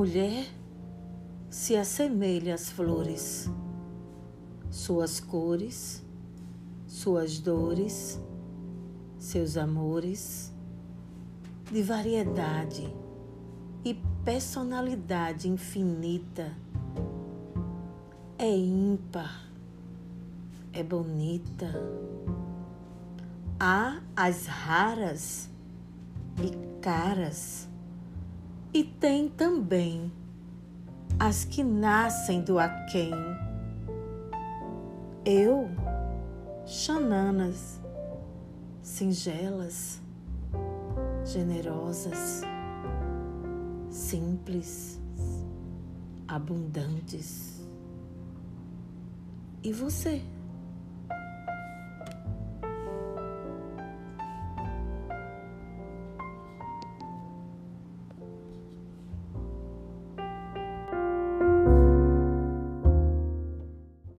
mulher se assemelha às flores, suas cores, suas dores, seus amores, de variedade e personalidade infinita. É ímpar, é bonita. Há as raras e caras, e tem também as que nascem do aquém. Eu, xananas, singelas, generosas, simples, abundantes. E você?